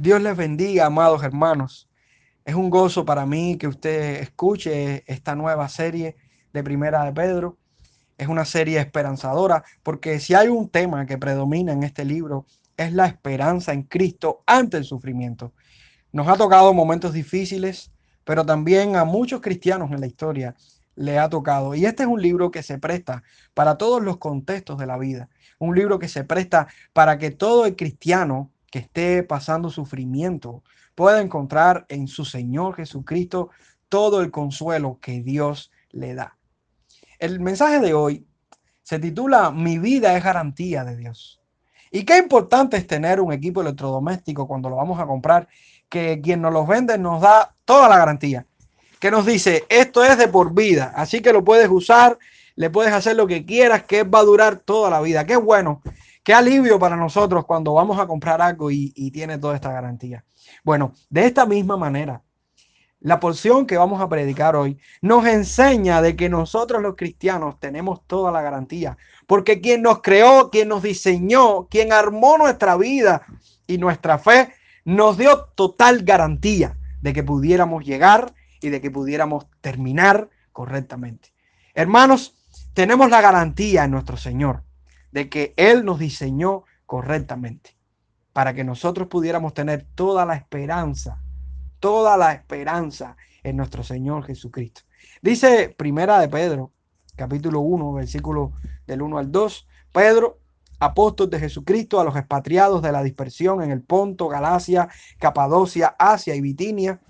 Dios les bendiga, amados hermanos. Es un gozo para mí que usted escuche esta nueva serie de Primera de Pedro. Es una serie esperanzadora porque si hay un tema que predomina en este libro es la esperanza en Cristo ante el sufrimiento. Nos ha tocado momentos difíciles, pero también a muchos cristianos en la historia le ha tocado. Y este es un libro que se presta para todos los contextos de la vida. Un libro que se presta para que todo el cristiano que esté pasando sufrimiento pueda encontrar en su Señor Jesucristo todo el consuelo que Dios le da. El mensaje de hoy se titula Mi vida es garantía de Dios. Y qué importante es tener un equipo electrodoméstico cuando lo vamos a comprar, que quien nos los vende nos da toda la garantía, que nos dice, esto es de por vida, así que lo puedes usar, le puedes hacer lo que quieras, que va a durar toda la vida. Qué bueno Qué alivio para nosotros cuando vamos a comprar algo y, tiene toda esta garantía. Bueno, de esta misma manera, la porción que vamos a predicar hoy nos enseña de que nosotros los cristianos tenemos toda la garantía, porque quien nos creó, quien nos diseñó, quien armó nuestra vida y nuestra fe, nos dio total garantía de que pudiéramos llegar y de que pudiéramos terminar correctamente. Hermanos, tenemos la garantía en nuestro Señor de que Él nos diseñó correctamente para que nosotros pudiéramos tener toda la esperanza, toda la esperanza en nuestro Señor Jesucristo. Dice Primera de Pedro, capítulo 1, versículo del 1 al 2, Pedro, apóstol de Jesucristo a los expatriados de la dispersión en el Ponto, Galacia, Capadocia, Asia y Bitinia,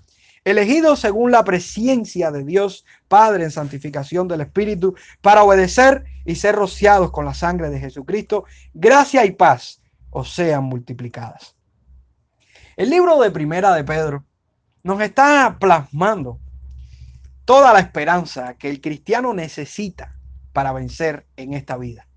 elegidos según la presencia de Dios Padre en santificación del Espíritu, para obedecer y ser rociados con la sangre de Jesucristo, gracia y paz os sean multiplicadas. El libro de Primera de Pedro nos está plasmando toda la esperanza que el cristiano necesita para vencer en esta vida.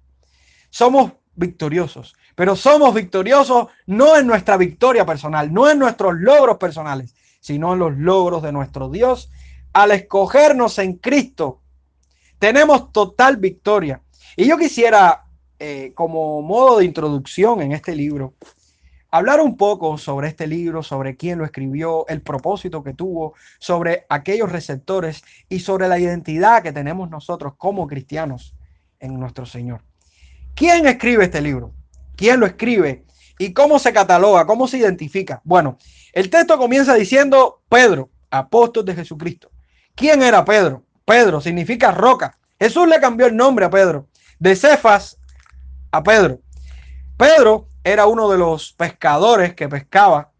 Somos victoriosos, pero somos victoriosos no en nuestra victoria personal, no en nuestros logros personales, sino en los logros de nuestro Dios. Al escogernos en Cristo, tenemos total victoria. Y yo quisiera, eh, como modo de introducción en este libro, hablar un poco sobre este libro, sobre quién lo escribió, el propósito que tuvo, sobre aquellos receptores y sobre la identidad que tenemos nosotros como cristianos en nuestro Señor. ¿Quién escribe este libro? ¿Quién lo escribe? ¿Y cómo se cataloga? ¿Cómo se identifica? Bueno, el texto comienza diciendo Pedro, apóstol de Jesucristo. ¿Quién era Pedro? Pedro significa roca. Jesús le cambió el nombre a Pedro, de Cefas a Pedro. Pedro era uno de los pescadores que pescaba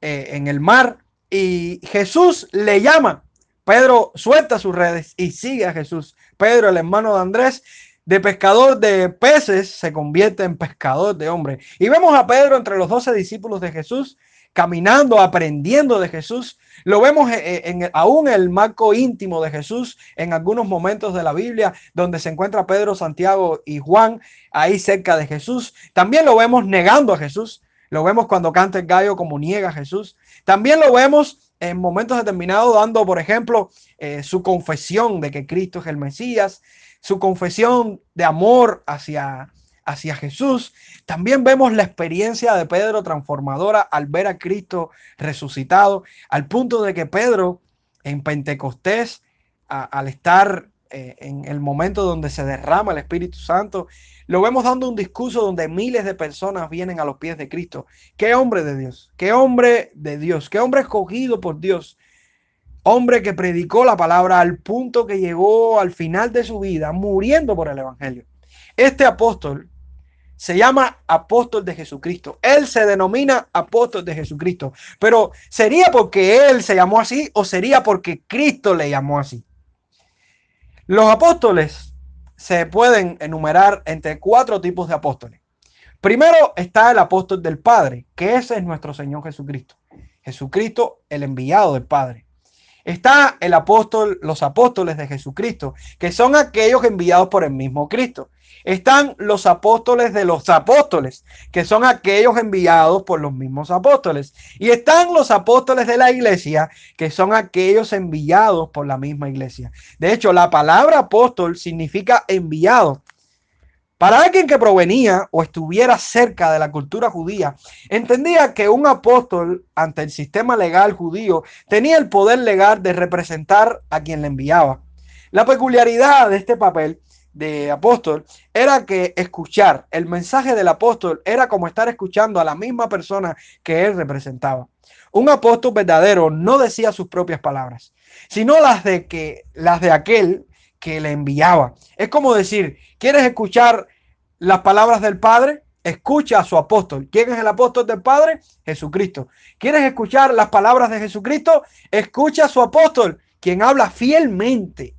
eh, en el mar y Jesús le llama. Pedro suelta sus redes y sigue a Jesús. Pedro, el hermano de Andrés, de pescador de peces se convierte en pescador de hombres. Y vemos a Pedro entre los doce discípulos de Jesús, caminando, aprendiendo de Jesús. Lo vemos en, en, aún en el marco íntimo de Jesús en algunos momentos de la Biblia, donde se encuentra Pedro, Santiago y Juan ahí cerca de Jesús. También lo vemos negando a Jesús. Lo vemos cuando canta el gallo como niega a Jesús. También lo vemos en momentos determinados dando, por ejemplo, eh, su confesión de que Cristo es el Mesías su confesión de amor hacia, hacia Jesús. También vemos la experiencia de Pedro transformadora al ver a Cristo resucitado, al punto de que Pedro en Pentecostés, al estar eh, en el momento donde se derrama el Espíritu Santo, lo vemos dando un discurso donde miles de personas vienen a los pies de Cristo. Qué hombre de Dios, qué hombre de Dios, qué hombre escogido por Dios hombre que predicó la palabra al punto que llegó al final de su vida muriendo por el Evangelio. Este apóstol se llama apóstol de Jesucristo. Él se denomina apóstol de Jesucristo. Pero ¿sería porque él se llamó así o sería porque Cristo le llamó así? Los apóstoles se pueden enumerar entre cuatro tipos de apóstoles. Primero está el apóstol del Padre, que ese es nuestro Señor Jesucristo. Jesucristo, el enviado del Padre. Está el apóstol, los apóstoles de Jesucristo, que son aquellos enviados por el mismo Cristo. Están los apóstoles de los apóstoles, que son aquellos enviados por los mismos apóstoles. Y están los apóstoles de la iglesia, que son aquellos enviados por la misma iglesia. De hecho, la palabra apóstol significa enviado. Para alguien que provenía o estuviera cerca de la cultura judía, entendía que un apóstol ante el sistema legal judío tenía el poder legal de representar a quien le enviaba. La peculiaridad de este papel de apóstol era que escuchar el mensaje del apóstol era como estar escuchando a la misma persona que él representaba. Un apóstol verdadero no decía sus propias palabras, sino las de que las de aquel que le enviaba. Es como decir, ¿quieres escuchar las palabras del Padre? Escucha a su apóstol. ¿Quién es el apóstol del Padre? Jesucristo. ¿Quieres escuchar las palabras de Jesucristo? Escucha a su apóstol, quien habla fielmente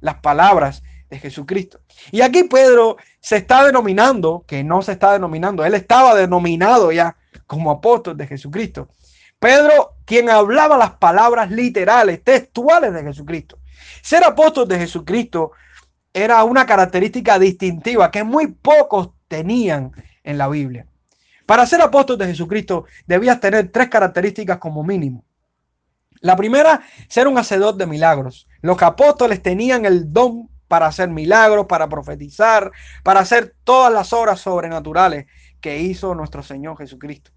las palabras de Jesucristo. Y aquí Pedro se está denominando, que no se está denominando, él estaba denominado ya como apóstol de Jesucristo. Pedro, quien hablaba las palabras literales, textuales de Jesucristo. Ser apóstol de Jesucristo era una característica distintiva que muy pocos tenían en la Biblia. Para ser apóstol de Jesucristo debías tener tres características como mínimo. La primera, ser un hacedor de milagros. Los apóstoles tenían el don para hacer milagros, para profetizar, para hacer todas las obras sobrenaturales que hizo nuestro Señor Jesucristo.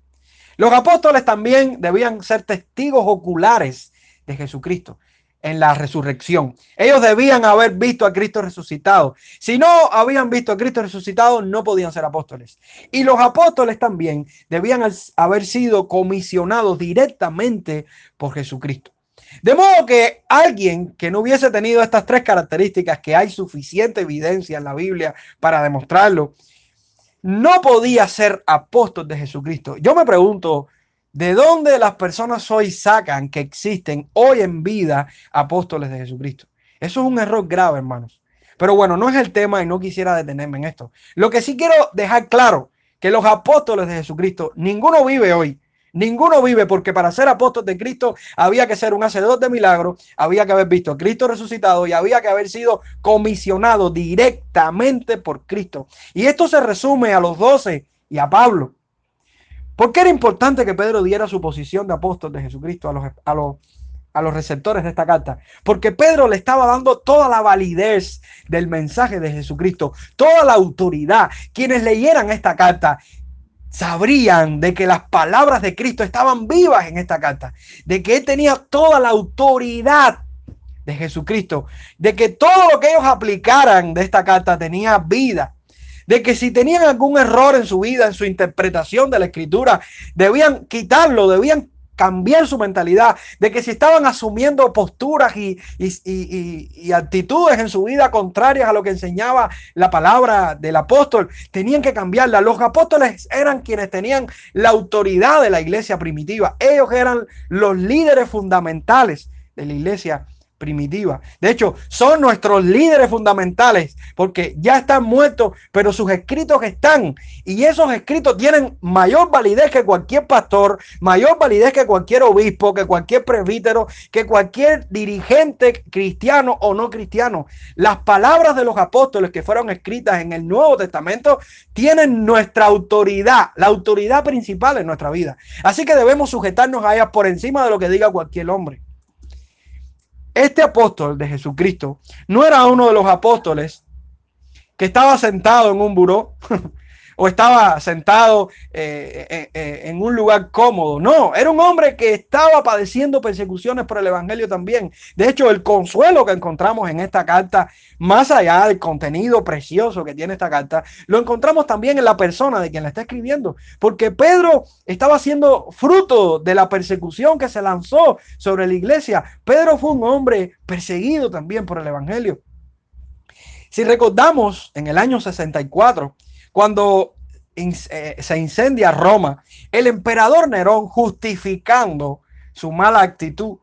Los apóstoles también debían ser testigos oculares de Jesucristo en la resurrección. Ellos debían haber visto a Cristo resucitado. Si no habían visto a Cristo resucitado, no podían ser apóstoles. Y los apóstoles también debían haber sido comisionados directamente por Jesucristo. De modo que alguien que no hubiese tenido estas tres características, que hay suficiente evidencia en la Biblia para demostrarlo, no podía ser apóstol de Jesucristo. Yo me pregunto, ¿De dónde las personas hoy sacan que existen hoy en vida apóstoles de Jesucristo? Eso es un error grave, hermanos. Pero bueno, no es el tema y no quisiera detenerme en esto. Lo que sí quiero dejar claro, que los apóstoles de Jesucristo, ninguno vive hoy. Ninguno vive porque para ser apóstol de Cristo había que ser un hacedor de milagros, había que haber visto a Cristo resucitado y había que haber sido comisionado directamente por Cristo. Y esto se resume a los doce y a Pablo. ¿Por qué era importante que Pedro diera su posición de apóstol de Jesucristo a los, a los, a los receptores de esta carta? Porque Pedro le estaba dando toda la validez del mensaje de Jesucristo, toda la autoridad. Quienes leyeran esta carta sabrían de que las palabras de Cristo estaban vivas en esta carta, de que él tenía toda la autoridad de Jesucristo, de que todo lo que ellos aplicaran de esta carta tenía vida de que si tenían algún error en su vida, en su interpretación de la escritura, debían quitarlo, debían cambiar su mentalidad, de que si estaban asumiendo posturas y, y, actitudes en su vida contrarias a lo que enseñaba la palabra del apóstol, tenían que cambiarla. Los apóstoles eran quienes tenían la autoridad de la iglesia primitiva. Ellos eran los líderes fundamentales de la iglesia primitiva. De hecho, son nuestros líderes fundamentales porque ya están muertos, pero sus escritos están. Y esos escritos tienen mayor validez que cualquier pastor, mayor validez que cualquier obispo, que cualquier presbítero, que cualquier dirigente cristiano o no cristiano. Las palabras de los apóstoles que fueron escritas en el Nuevo Testamento tienen nuestra autoridad, la autoridad principal en nuestra vida. Así que debemos sujetarnos a ellas por encima de lo que diga cualquier hombre. Este apóstol de Jesucristo no era uno de los apóstoles que estaba sentado en un buró o estaba sentado eh, eh, eh, en un lugar cómodo. No, era un hombre que estaba padeciendo persecuciones por el Evangelio también. De hecho, el consuelo que encontramos en esta carta, más allá del contenido precioso que tiene esta carta, lo encontramos también en la persona de quien la está escribiendo. Porque Pedro estaba siendo fruto de la persecución que se lanzó sobre la iglesia. Pedro fue un hombre perseguido también por el Evangelio. Si recordamos, en el año 64, cuando eh, se incendia Roma, el emperador Nerón, justificando su mala actitud,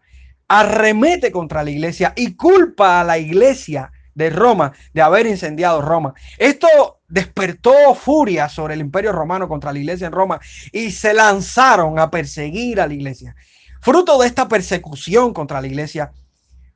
arremete contra la iglesia y culpa a la iglesia de Roma de haber incendiado Roma. Esto despertó furia sobre el imperio romano contra la iglesia en Roma y se lanzaron a perseguir a la iglesia. Fruto de esta persecución contra la iglesia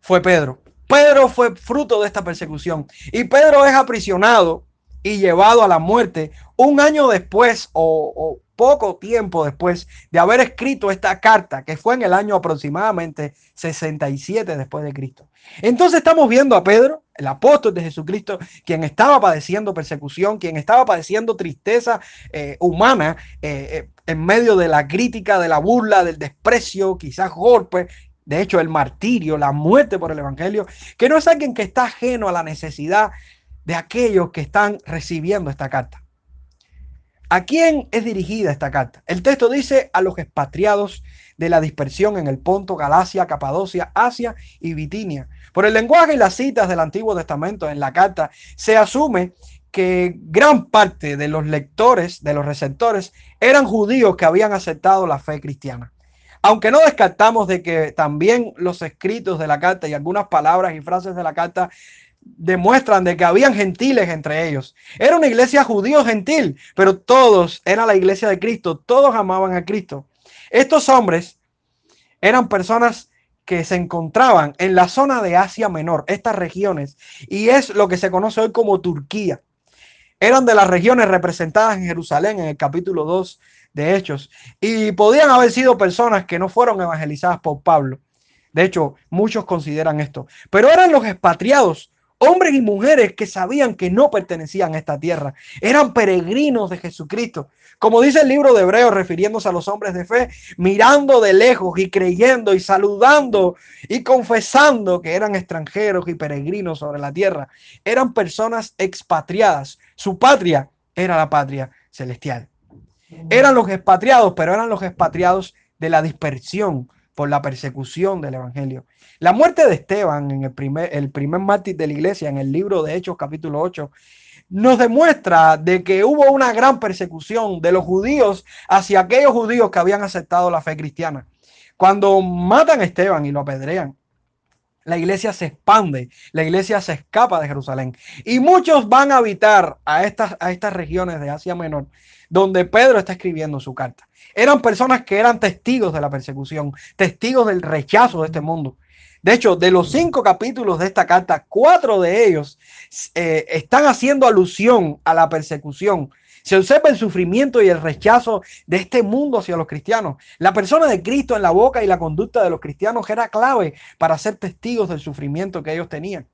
fue Pedro. Pedro fue fruto de esta persecución y Pedro es aprisionado y llevado a la muerte un año después o, poco tiempo después de haber escrito esta carta, que fue en el año aproximadamente 67 después de Cristo. Entonces estamos viendo a Pedro, el apóstol de Jesucristo, quien estaba padeciendo persecución, quien estaba padeciendo tristeza eh, humana eh, eh, en medio de la crítica, de la burla, del desprecio, quizás golpe, de hecho el martirio, la muerte por el Evangelio, que no es alguien que está ajeno a la necesidad de aquellos que están recibiendo esta carta. ¿A quién es dirigida esta carta? El texto dice a los expatriados de la dispersión en el Ponto, Galacia, Capadocia, Asia y Bitinia. Por el lenguaje y las citas del Antiguo Testamento en la carta, se asume que gran parte de los lectores, de los receptores, eran judíos que habían aceptado la fe cristiana. Aunque no descartamos de que también los escritos de la carta y algunas palabras y frases de la carta demuestran de que habían gentiles entre ellos. Era una iglesia judío gentil, pero todos era la iglesia de Cristo, todos amaban a Cristo. Estos hombres eran personas que se encontraban en la zona de Asia Menor, estas regiones, y es lo que se conoce hoy como Turquía. Eran de las regiones representadas en Jerusalén en el capítulo 2 de Hechos, y podían haber sido personas que no fueron evangelizadas por Pablo. De hecho, muchos consideran esto, pero eran los expatriados hombres y mujeres que sabían que no pertenecían a esta tierra, eran peregrinos de Jesucristo. Como dice el libro de Hebreos, refiriéndose a los hombres de fe, mirando de lejos y creyendo y saludando y confesando que eran extranjeros y peregrinos sobre la tierra. Eran personas expatriadas. Su patria era la patria celestial. Eran los expatriados, pero eran los expatriados de la dispersión por la persecución del Evangelio. La muerte de Esteban, en el primer, el primer mártir de la iglesia, en el libro de Hechos capítulo 8, nos demuestra de que hubo una gran persecución de los judíos hacia aquellos judíos que habían aceptado la fe cristiana. Cuando matan a Esteban y lo apedrean, la iglesia se expande, la iglesia se escapa de Jerusalén y muchos van a habitar a estas, a estas regiones de Asia Menor donde Pedro está escribiendo su carta. Eran personas que eran testigos de la persecución, testigos del rechazo de este mundo. De hecho, de los cinco capítulos de esta carta, cuatro de ellos eh, están haciendo alusión a la persecución. Se observa el sufrimiento y el rechazo de este mundo hacia los cristianos. La persona de Cristo en la boca y la conducta de los cristianos era clave para ser testigos del sufrimiento que ellos tenían.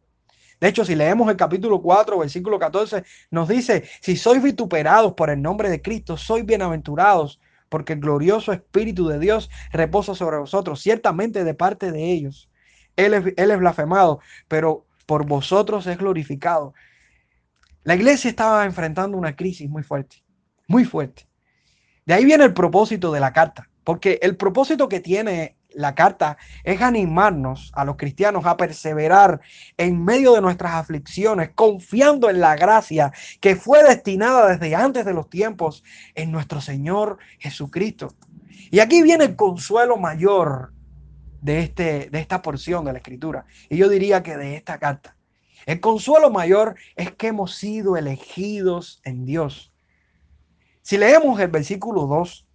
De hecho, si leemos el capítulo 4, versículo 14, nos dice, si sois vituperados por el nombre de Cristo, sois bienaventurados, porque el glorioso Espíritu de Dios reposa sobre vosotros, ciertamente de parte de ellos. Él es, él es blasfemado, pero por vosotros es glorificado. La iglesia estaba enfrentando una crisis muy fuerte, muy fuerte. De ahí viene el propósito de la carta, porque el propósito que tiene la carta es animarnos a los cristianos a perseverar en medio de nuestras aflicciones, confiando en la gracia que fue destinada desde antes de los tiempos en nuestro Señor Jesucristo. Y aquí viene el consuelo mayor de, este, de esta porción de la escritura. Y yo diría que de esta carta. El consuelo mayor es que hemos sido elegidos en Dios. Si leemos el versículo 2,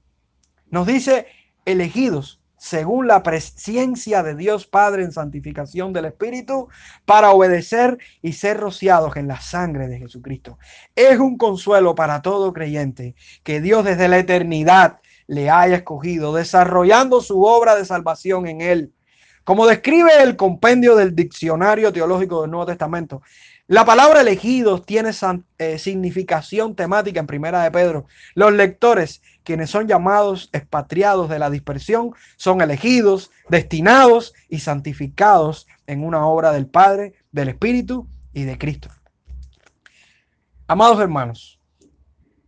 nos dice elegidos según la presencia de Dios Padre en santificación del Espíritu, para obedecer y ser rociados en la sangre de Jesucristo. Es un consuelo para todo creyente que Dios desde la eternidad le haya escogido, desarrollando su obra de salvación en él. Como describe el compendio del diccionario teológico del Nuevo Testamento, la palabra elegidos tiene eh, significación temática en Primera de Pedro. Los lectores, quienes son llamados expatriados de la dispersión, son elegidos, destinados y santificados en una obra del Padre, del Espíritu y de Cristo. Amados hermanos,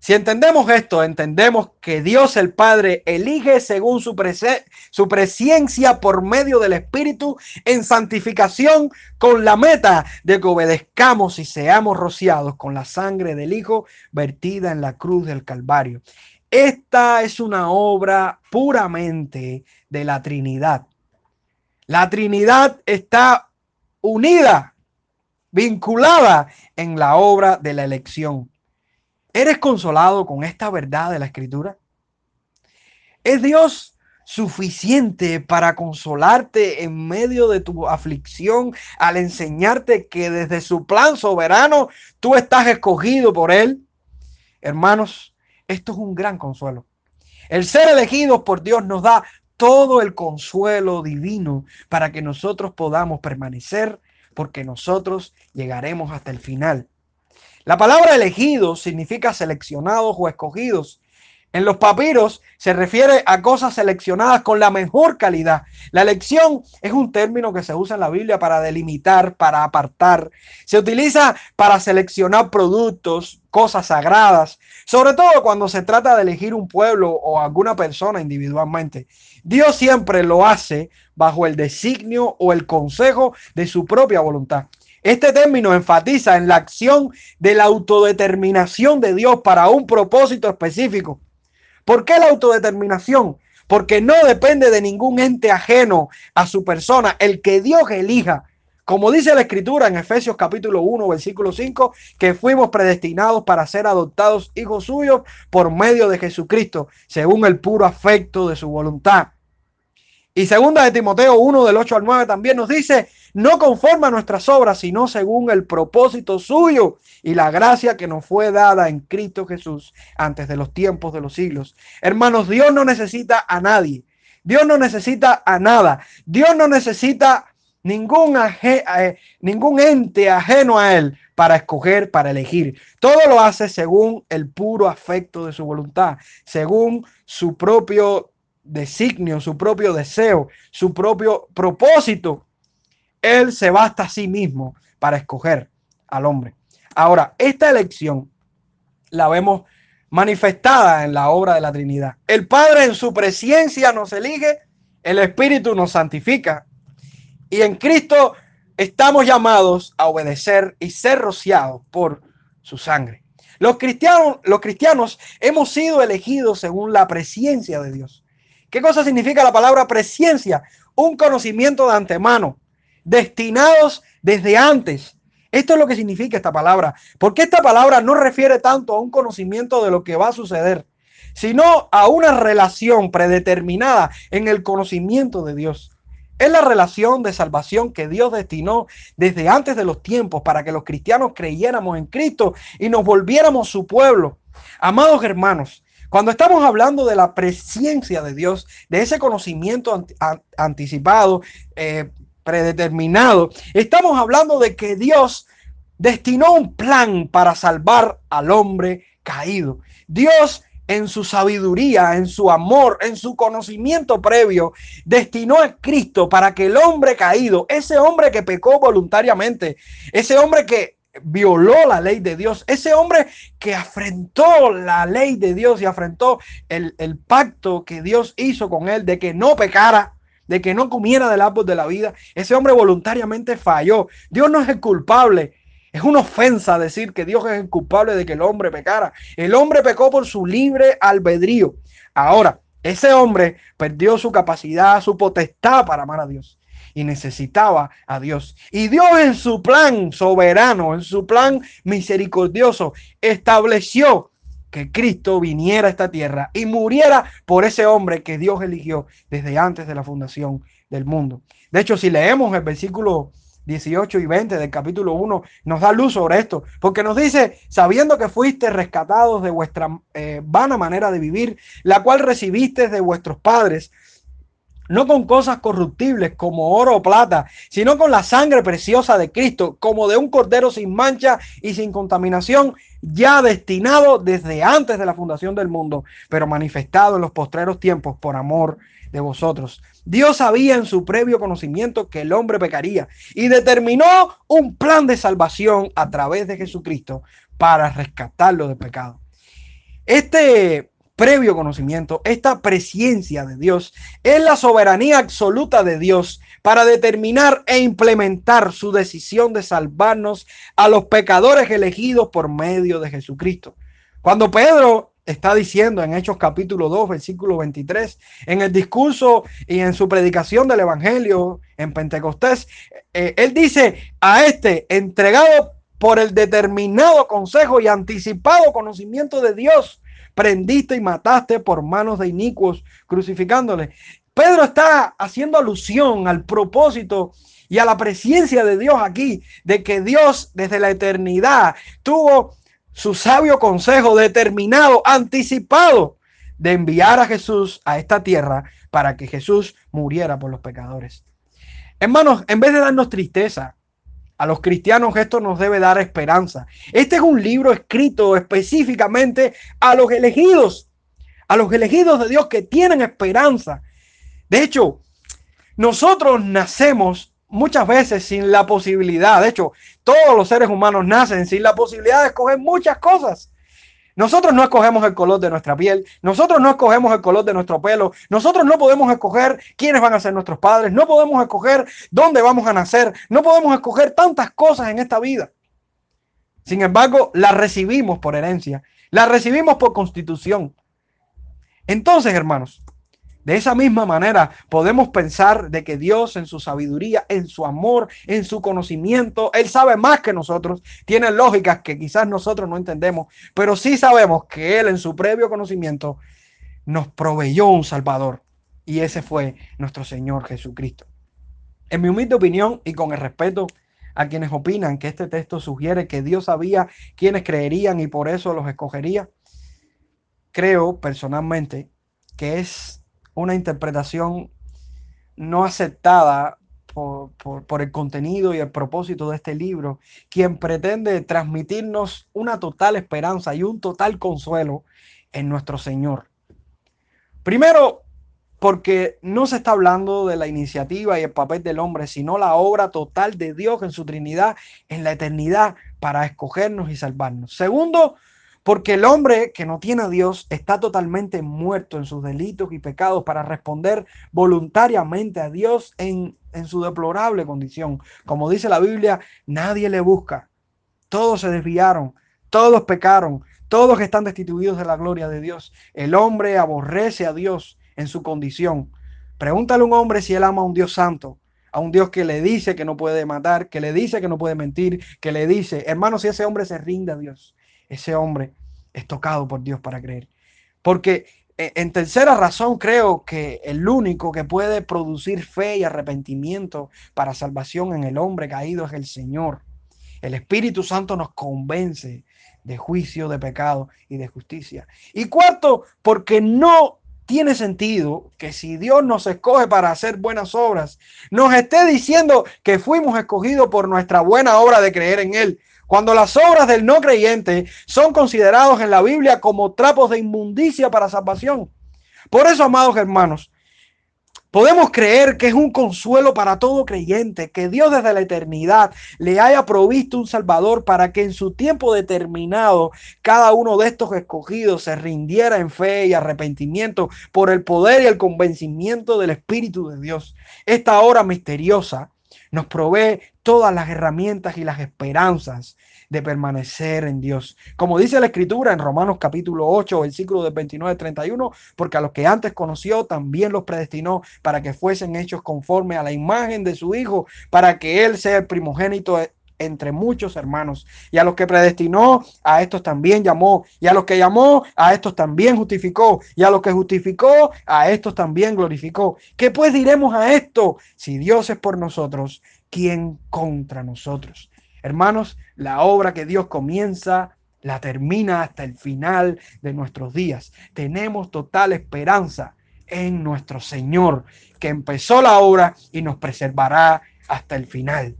si entendemos esto, entendemos que Dios el Padre elige según su, presencia por medio del Espíritu en santificación con la meta de que obedezcamos y seamos rociados con la sangre del Hijo vertida en la cruz del Calvario. Esta es una obra puramente de la Trinidad. La Trinidad está unida, vinculada en la obra de la elección. ¿Eres consolado con esta verdad de la escritura? ¿Es Dios suficiente para consolarte en medio de tu aflicción al enseñarte que desde su plan soberano tú estás escogido por Él? Hermanos, esto es un gran consuelo. El ser elegidos por Dios nos da todo el consuelo divino para que nosotros podamos permanecer porque nosotros llegaremos hasta el final. La palabra elegidos significa seleccionados o escogidos en los papiros se refiere a cosas seleccionadas con la mejor calidad. La elección es un término que se usa en la Biblia para delimitar, para apartar. Se utiliza para seleccionar productos, cosas sagradas, sobre todo cuando se trata de elegir un pueblo o alguna persona individualmente. Dios siempre lo hace bajo el designio o el consejo de su propia voluntad. Este término enfatiza en la acción de la autodeterminación de Dios para un propósito específico. ¿Por qué la autodeterminación? Porque no depende de ningún ente ajeno a su persona, el que Dios elija. Como dice la escritura en Efesios capítulo 1, versículo 5, que fuimos predestinados para ser adoptados hijos suyos por medio de Jesucristo, según el puro afecto de su voluntad. Y segunda de Timoteo 1 del 8 al 9 también nos dice, no conforme a nuestras obras, sino según el propósito suyo y la gracia que nos fue dada en Cristo Jesús antes de los tiempos de los siglos. Hermanos, Dios no necesita a nadie. Dios no necesita a nada. Dios no necesita ningún, eh, ningún ente ajeno a Él para escoger, para elegir. Todo lo hace según el puro afecto de su voluntad, según su propio designio, su propio deseo, su propio propósito él se basta a sí mismo para escoger al hombre. Ahora, esta elección la vemos manifestada en la obra de la Trinidad. El Padre en su presencia nos elige, el Espíritu nos santifica y en Cristo estamos llamados a obedecer y ser rociados por su sangre. Los cristianos, los cristianos hemos sido elegidos según la presencia de Dios. ¿Qué cosa significa la palabra presencia? Un conocimiento de antemano, destinados desde antes. Esto es lo que significa esta palabra, porque esta palabra no refiere tanto a un conocimiento de lo que va a suceder, sino a una relación predeterminada en el conocimiento de Dios. Es la relación de salvación que Dios destinó desde antes de los tiempos para que los cristianos creyéramos en Cristo y nos volviéramos su pueblo. Amados hermanos, cuando estamos hablando de la presencia de Dios, de ese conocimiento anticipado, eh, predeterminado. Estamos hablando de que Dios destinó un plan para salvar al hombre caído. Dios en su sabiduría, en su amor, en su conocimiento previo, destinó a Cristo para que el hombre caído, ese hombre que pecó voluntariamente, ese hombre que violó la ley de Dios, ese hombre que afrentó la ley de Dios y afrentó el, el pacto que Dios hizo con él de que no pecara, de que no comiera del árbol de la vida. Ese hombre voluntariamente falló. Dios no es culpable. Es una ofensa decir que Dios es culpable de que el hombre pecara. El hombre pecó por su libre albedrío. Ahora, ese hombre perdió su capacidad, su potestad para amar a Dios y necesitaba a Dios. Y Dios en su plan soberano, en su plan misericordioso, estableció que Cristo viniera a esta tierra y muriera por ese hombre que Dios eligió desde antes de la fundación del mundo. De hecho, si leemos el versículo 18 y 20 del capítulo 1, nos da luz sobre esto, porque nos dice, sabiendo que fuiste rescatados de vuestra eh, vana manera de vivir, la cual recibiste de vuestros padres, no con cosas corruptibles como oro o plata, sino con la sangre preciosa de Cristo, como de un cordero sin mancha y sin contaminación, ya destinado desde antes de la fundación del mundo, pero manifestado en los postreros tiempos por amor de vosotros. Dios sabía en su previo conocimiento que el hombre pecaría y determinó un plan de salvación a través de Jesucristo para rescatarlo del pecado. Este previo conocimiento, esta presencia de Dios, es la soberanía absoluta de Dios para determinar e implementar su decisión de salvarnos a los pecadores elegidos por medio de Jesucristo. Cuando Pedro está diciendo en Hechos capítulo 2, versículo 23, en el discurso y en su predicación del Evangelio en Pentecostés, eh, él dice a este entregado por el determinado consejo y anticipado conocimiento de Dios, prendiste y mataste por manos de inicuos, crucificándole. Pedro está haciendo alusión al propósito y a la presencia de Dios aquí, de que Dios desde la eternidad tuvo su sabio consejo determinado, anticipado, de enviar a Jesús a esta tierra para que Jesús muriera por los pecadores. Hermanos, en vez de darnos tristeza, a los cristianos esto nos debe dar esperanza. Este es un libro escrito específicamente a los elegidos, a los elegidos de Dios que tienen esperanza. De hecho, nosotros nacemos muchas veces sin la posibilidad, de hecho, todos los seres humanos nacen sin la posibilidad de escoger muchas cosas. Nosotros no escogemos el color de nuestra piel, nosotros no escogemos el color de nuestro pelo, nosotros no podemos escoger quiénes van a ser nuestros padres, no podemos escoger dónde vamos a nacer, no podemos escoger tantas cosas en esta vida. Sin embargo, las recibimos por herencia, las recibimos por constitución. Entonces, hermanos, de esa misma manera podemos pensar de que Dios en su sabiduría, en su amor, en su conocimiento, Él sabe más que nosotros, tiene lógicas que quizás nosotros no entendemos, pero sí sabemos que Él en su previo conocimiento nos proveyó un Salvador y ese fue nuestro Señor Jesucristo. En mi humilde opinión y con el respeto a quienes opinan que este texto sugiere que Dios sabía quienes creerían y por eso los escogería, creo personalmente que es una interpretación no aceptada por, el contenido y el propósito de este libro, quien pretende transmitirnos una total esperanza y un total consuelo en nuestro Señor. Primero, porque no se está hablando de la iniciativa y el papel del hombre, sino la obra total de Dios en su Trinidad en la eternidad para escogernos y salvarnos. Segundo, porque el hombre que no tiene a Dios está totalmente muerto en sus delitos y pecados para responder voluntariamente a Dios en, su deplorable condición. Como dice la Biblia, nadie le busca. Todos se desviaron, todos pecaron, todos están destituidos de la gloria de Dios. El hombre aborrece a Dios en su condición. Pregúntale a un hombre si él ama a un Dios santo, a un Dios que le dice que no puede matar, que le dice que no puede mentir, que le dice, hermano, si ese hombre se rinde a Dios, ese hombre es tocado por Dios para creer. Porque e, en tercera razón creo que el único que puede producir fe y arrepentimiento para salvación en el hombre caído es el Señor. El Espíritu Santo nos convence de juicio, de pecado y de justicia. Y cuarto, porque no tiene sentido que si Dios nos escoge para hacer buenas obras, nos esté diciendo que fuimos escogidos por nuestra buena obra de creer en Él, cuando las obras del no creyente son considerados en la Biblia como trapos de inmundicia para salvación. Por eso, amados hermanos, podemos creer que es un consuelo para todo creyente que Dios desde la eternidad le haya provisto un Salvador para que en su tiempo determinado cada uno de estos escogidos se rindiera en fe y arrepentimiento por el poder y el convencimiento del Espíritu de Dios. Esta hora misteriosa nos provee todas las herramientas y las esperanzas de permanecer en Dios. Como dice la escritura en Romanos capítulo 8, versículo del 29 al 31, porque a los que antes conoció también los predestinó para que fuesen hechos conforme a la imagen de su Hijo, para que Él sea el primogénito entre muchos hermanos. Y a los que predestinó, a estos también llamó. Y a los que llamó, a estos también justificó. Y a los que justificó, a estos también glorificó. ¿Qué pues diremos a esto? Si Dios es por nosotros, ¿quién contra nosotros? Hermanos, la obra que Dios comienza, la termina hasta el final de nuestros días. Tenemos total esperanza en nuestro Señor, que empezó la obra y nos preservará hasta el final.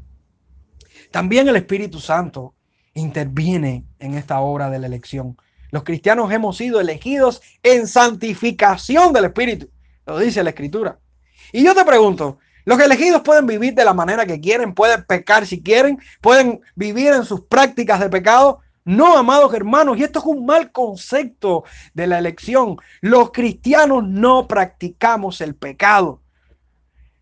También el Espíritu Santo interviene en esta obra de la elección. Los cristianos hemos sido elegidos en santificación del Espíritu. Lo dice la Escritura. Y yo te pregunto, ¿los elegidos pueden vivir de la manera que quieren? ¿Pueden pecar si quieren? ¿Pueden vivir en sus prácticas de pecado? No, amados hermanos, y esto es un mal concepto de la elección. Los cristianos no practicamos el pecado.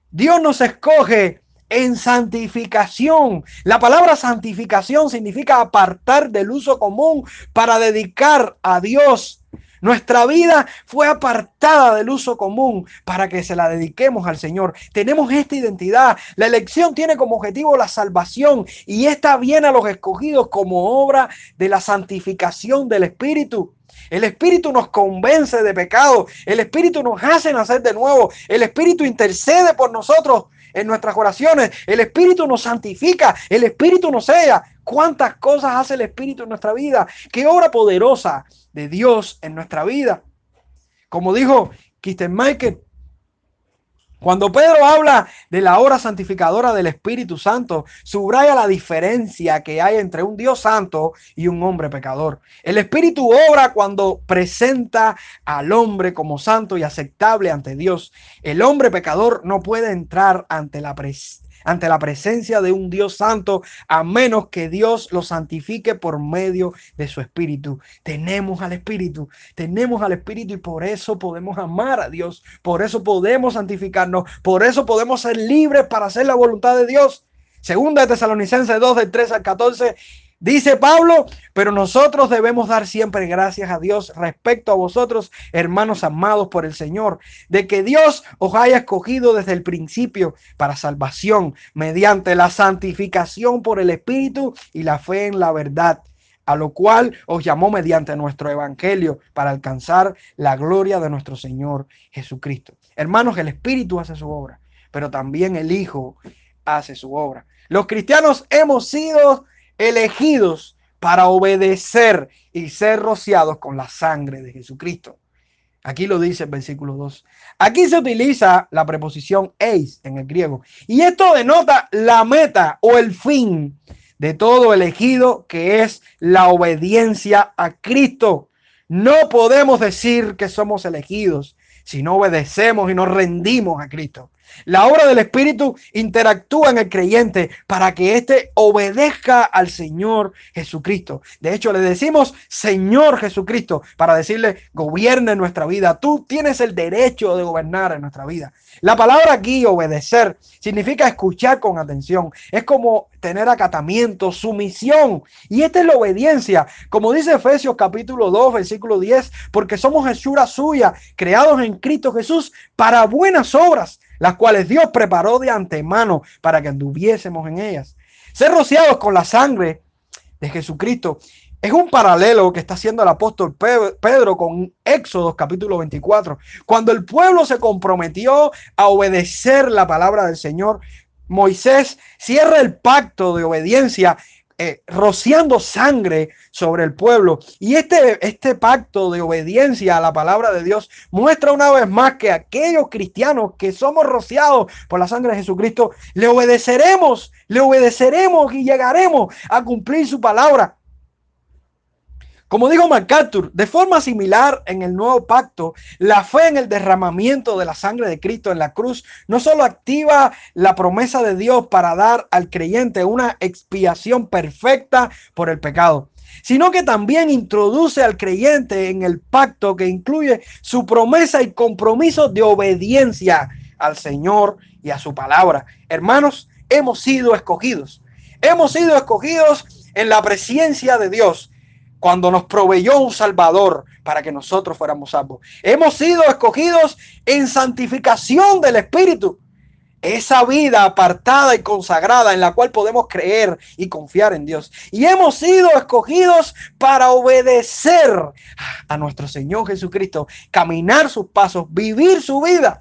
Dios nos escoge en santificación. La palabra santificación significa apartar del uso común para dedicar a Dios. Nuestra vida fue apartada del uso común para que se la dediquemos al Señor. Tenemos esta identidad. La elección tiene como objetivo la salvación y esta viene a los escogidos como obra de la santificación del Espíritu. El Espíritu nos convence de pecado. El Espíritu nos hace nacer de nuevo. El Espíritu intercede por nosotros en nuestras oraciones. El Espíritu nos santifica, el Espíritu nos sea. ¿Cuántas cosas hace el Espíritu en nuestra vida? ¿Qué obra poderosa de Dios en nuestra vida? Como dijo Michael, cuando Pedro habla de la obra santificadora del Espíritu Santo, subraya la diferencia que hay entre un Dios santo y un hombre pecador. El Espíritu obra cuando presenta al hombre como santo y aceptable ante Dios. El hombre pecador no puede entrar ante la presencia de un Dios santo, a menos que Dios lo santifique por medio de su Espíritu. Tenemos al Espíritu, tenemos al Espíritu y por eso podemos amar a Dios, por eso podemos santificarnos, por eso podemos ser libres para hacer la voluntad de Dios. Segunda de Tesalonicenses 2, del 3 al 14, Dice Pablo, pero nosotros debemos dar siempre gracias a Dios respecto a vosotros, hermanos amados por el Señor, de que Dios os haya escogido desde el principio para salvación mediante la santificación por el Espíritu y la fe en la verdad a lo cual os llamó mediante nuestro evangelio para alcanzar la gloria de nuestro Señor Jesucristo. Hermanos, el Espíritu hace su obra, pero también el Hijo hace su obra. Los cristianos hemos sido elegidos para obedecer y ser rociados con la sangre de Jesucristo. Aquí lo dice el versículo 2. Aquí se utiliza la preposición eis en el griego. Y esto denota la meta o el fin de todo elegido, que es la obediencia a Cristo. No podemos decir que somos elegidos si no obedecemos y nos rendimos a Cristo. La obra del Espíritu interactúa en el creyente para que éste obedezca al Señor Jesucristo. De hecho, le decimos Señor Jesucristo para decirle, gobierne nuestra vida. Tú tienes el derecho de gobernar en nuestra vida. La palabra aquí, obedecer, significa escuchar con atención. Es como tener acatamiento, sumisión. Y esta es la obediencia. Como dice Efesios capítulo 2, versículo 10, porque somos hechura suya, creados en Cristo Jesús para buenas obras las cuales Dios preparó de antemano para que anduviésemos en ellas. Ser rociados con la sangre de Jesucristo es un paralelo que está haciendo el apóstol Pedro con Éxodo capítulo 24. Cuando el pueblo se comprometió a obedecer la palabra del Señor, Moisés cierra el pacto de obediencia eh, rociando sangre sobre el pueblo. Y este, este pacto de obediencia a la palabra de Dios muestra una vez más que aquellos cristianos que somos rociados por la sangre de Jesucristo, le obedeceremos, le obedeceremos y llegaremos a cumplir su palabra. Como dijo MacArthur, de forma similar en el nuevo pacto, la fe en el derramamiento de la sangre de Cristo en la cruz no solo activa la promesa de Dios para dar al creyente una expiación perfecta por el pecado, sino que también introduce al creyente en el pacto que incluye su promesa y compromiso de obediencia al Señor y a su palabra. Hermanos, hemos sido escogidos. Hemos sido escogidos en la presencia de Dios cuando nos proveyó un Salvador para que nosotros fuéramos salvos. Hemos sido escogidos en santificación del Espíritu. Esa vida apartada y consagrada en la cual podemos creer y confiar en Dios. Y hemos sido escogidos para obedecer a nuestro Señor Jesucristo, caminar sus pasos, vivir su vida.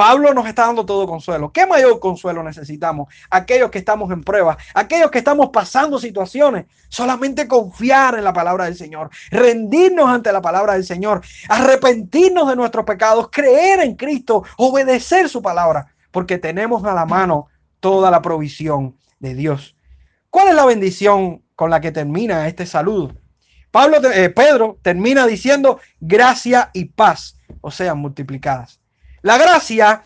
Pablo nos está dando todo consuelo. ¿Qué mayor consuelo necesitamos? Aquellos que estamos en prueba, aquellos que estamos pasando situaciones, solamente confiar en la palabra del Señor, rendirnos ante la palabra del Señor, arrepentirnos de nuestros pecados, creer en Cristo, obedecer su palabra, porque tenemos a la mano toda la provisión de Dios. ¿Cuál es la bendición con la que termina este saludo? Pablo, eh, Pedro termina diciendo gracia y paz, o sea, multiplicadas. La gracia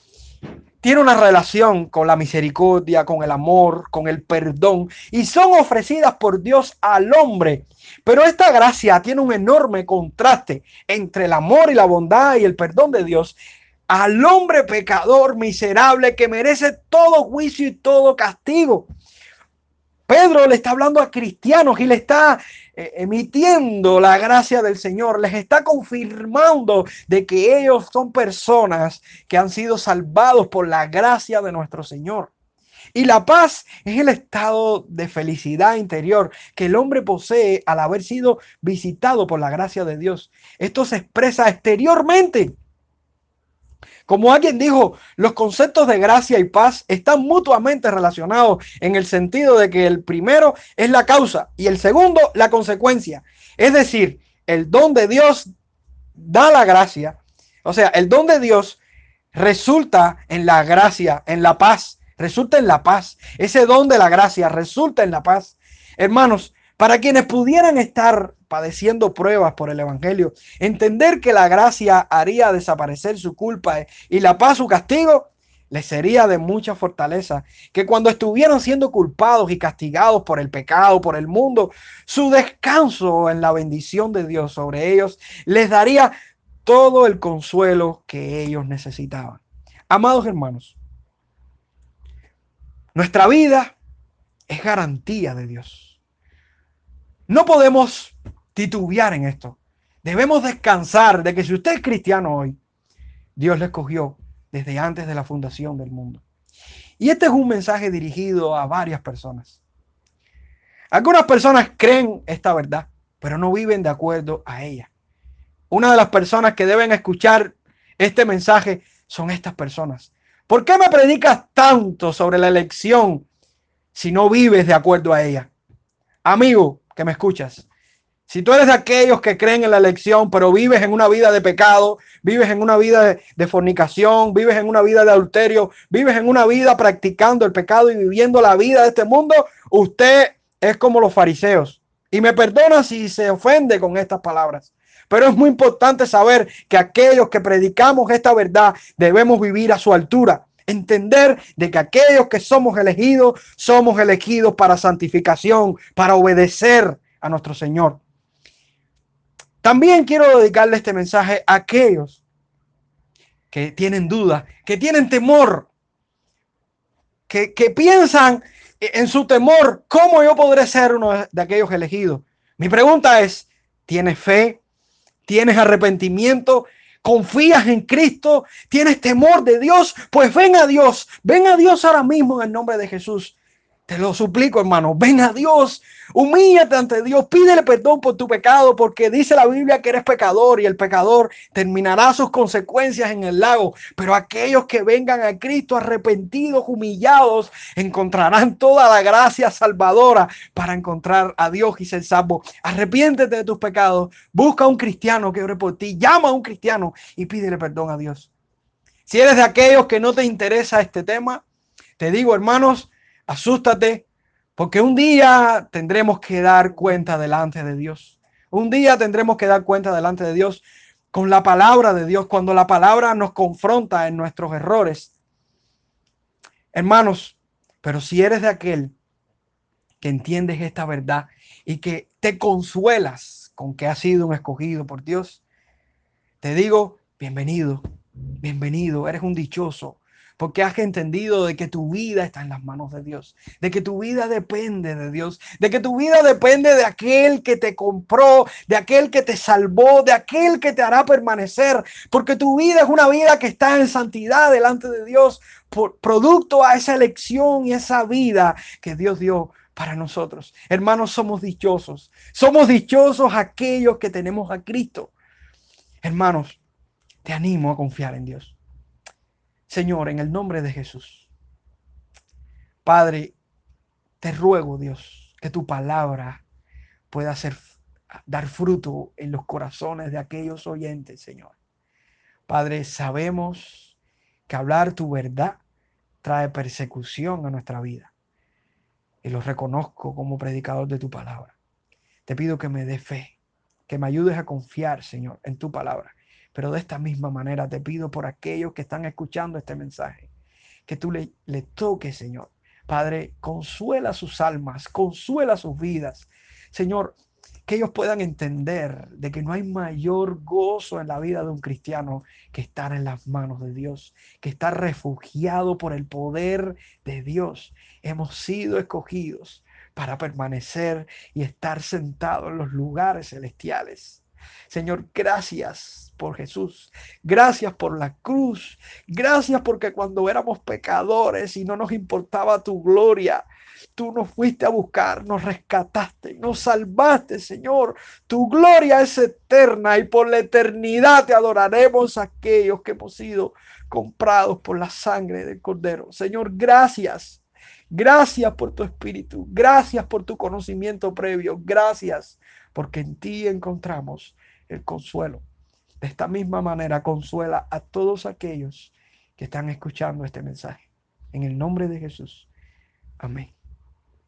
tiene una relación con la misericordia, con el amor, con el perdón y son ofrecidas por Dios al hombre. Pero esta gracia tiene un enorme contraste entre el amor y la bondad y el perdón de Dios al hombre pecador miserable que merece todo juicio y todo castigo. Pedro le está hablando a cristianos y le está eh, emitiendo la gracia del Señor, les está confirmando de que ellos son personas que han sido salvados por la gracia de nuestro Señor. Y la paz es el estado de felicidad interior que el hombre posee al haber sido visitado por la gracia de Dios. Esto se expresa exteriormente como alguien dijo, los conceptos de gracia y paz están mutuamente relacionados en el sentido de que el primero es la causa y el segundo la consecuencia. Es decir, el don de Dios da la gracia. O sea, el don de Dios resulta en la gracia, en la paz, resulta en la paz. Ese don de la gracia resulta en la paz. Hermanos, para quienes pudieran estar padeciendo pruebas por el Evangelio, entender que la gracia haría desaparecer su culpa y la paz su castigo, les sería de mucha fortaleza que cuando estuvieran siendo culpados y castigados por el pecado, por el mundo, su descanso en la bendición de Dios sobre ellos les daría todo el consuelo que ellos necesitaban. Amados hermanos, nuestra vida es garantía de Dios. No podemos titubear en esto. Debemos descansar de que si usted es cristiano hoy, Dios le escogió desde antes de la fundación del mundo. Y este es un mensaje dirigido a varias personas. Algunas personas creen esta verdad, pero no viven de acuerdo a ella. Una de las personas que deben escuchar este mensaje son estas personas. ¿Por qué me predicas tanto sobre la elección si no vives de acuerdo a ella? Amigo que me escuchas, si tú eres de aquellos que creen en la elección, pero vives en una vida de pecado, vives en una vida de, fornicación, vives en una vida de adulterio, vives en una vida practicando el pecado y viviendo la vida de este mundo, usted es como los fariseos. Y me perdona si se ofende con estas palabras. Pero es muy importante saber que aquellos que predicamos esta verdad debemos vivir a su altura. Entender de que aquellos que somos elegidos, somos elegidos para santificación, para obedecer a nuestro Señor. También quiero dedicarle este mensaje a aquellos que tienen dudas, que tienen temor, que, piensan en su temor, ¿cómo yo podré ser uno de aquellos elegidos? Mi pregunta es, ¿tienes fe? ¿Tienes arrepentimiento? ¿Confías en Cristo? ¿Tienes temor de Dios? Pues ven a Dios, ven a Dios ahora mismo en el nombre de Jesús te lo suplico, hermano. Ven a Dios. Humíllate ante Dios. Pídele perdón por tu pecado, porque dice la Biblia que eres pecador y el pecador terminará sus consecuencias en el lago. Pero aquellos que vengan a Cristo arrepentidos, humillados, encontrarán toda la gracia salvadora para encontrar a Dios y ser salvo. Arrepiéntete de tus pecados. Busca a un cristiano que ore por ti. Llama a un cristiano y pídele perdón a Dios. Si eres de aquellos que no te interesa este tema, te digo, hermanos, asústate, porque un día tendremos que dar cuenta delante de Dios. Un día tendremos que dar cuenta delante de Dios con la palabra de Dios, cuando la palabra nos confronta en nuestros errores. Hermanos, pero si eres de aquel que entiendes esta verdad y que te consuelas con que has sido un escogido por Dios, te digo, bienvenido, bienvenido, eres un dichoso, porque has entendido de que tu vida está en las manos de Dios, de que tu vida depende de Dios, de que tu vida depende de aquel que te compró, de aquel que te salvó, de aquel que te hará permanecer, porque tu vida es una vida que está en santidad delante de Dios, por, producto a esa elección y esa vida que Dios dio para nosotros. Hermanos, somos dichosos. Somos dichosos aquellos que tenemos a Cristo. Hermanos, te animo a confiar en Dios. Señor, en el nombre de Jesús. Padre, te ruego, Dios, que tu palabra pueda hacer, dar fruto en los corazones de aquellos oyentes, Señor. Padre, sabemos que hablar tu verdad trae persecución a nuestra vida. Y lo reconozco como predicador de tu palabra. Te pido que me dé fe, que me ayudes a confiar, Señor, en tu palabra pero de esta misma manera te pido por aquellos que están escuchando este mensaje, que tú le, le toques, Señor. Padre, consuela sus almas, consuela sus vidas. Señor, que ellos puedan entender de que no hay mayor gozo en la vida de un cristiano que estar en las manos de Dios, que estar refugiado por el poder de Dios. Hemos sido escogidos para permanecer y estar sentados en los lugares celestiales. Señor, gracias por Jesús. Gracias por la cruz. Gracias porque cuando éramos pecadores y no nos importaba tu gloria, tú nos fuiste a buscar, nos rescataste, nos salvaste, Señor. Tu gloria es eterna y por la eternidad te adoraremos aquellos que hemos sido comprados por la sangre del Cordero. Señor, gracias. Gracias por tu espíritu. Gracias por tu conocimiento previo. Gracias porque en ti encontramos el consuelo. De esta misma manera consuela a todos aquellos que están escuchando este mensaje. En el nombre de Jesús. Amén.